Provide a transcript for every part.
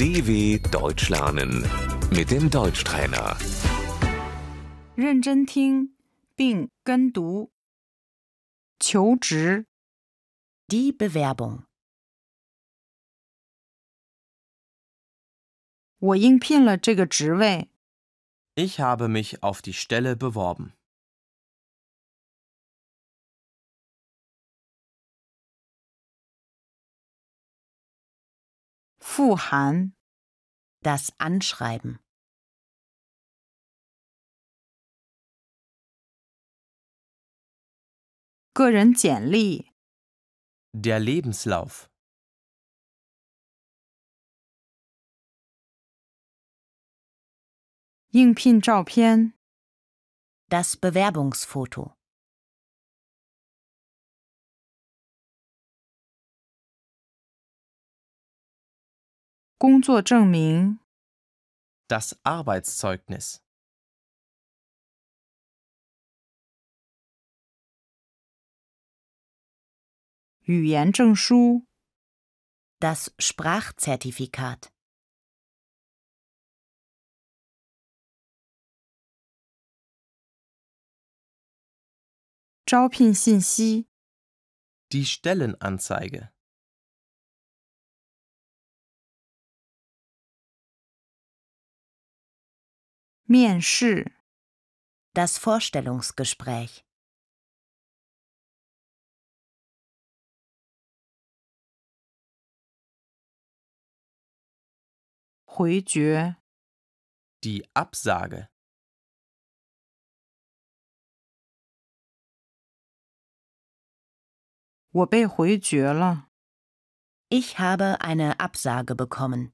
DW Deutsch lernen mit dem Deutschtrainer. 认真听并跟读。求职， Die Bewerbung. 我应聘了这个职位。 Ich habe mich auf die Stelle beworben. Fuhan, das Anschreiben. Der Lebenslauf. Das Bewerbungsfoto. 工作证明， Das Arbeitszeugnis. 语言证书， Das Sprachzertifikat. 招聘信息， Die Stellenanzeige. 面试。Das Vorstellungsgespräch. Die Absage. Ich habe eine Absage bekommen.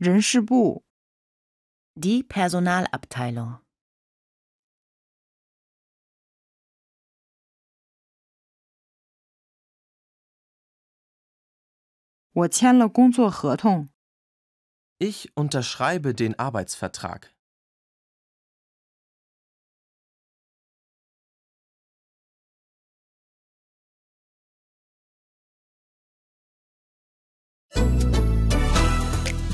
人事部， Die Personalabteilung. 我签了工作合同。 Ich unterschreibe den Arbeitsvertrag.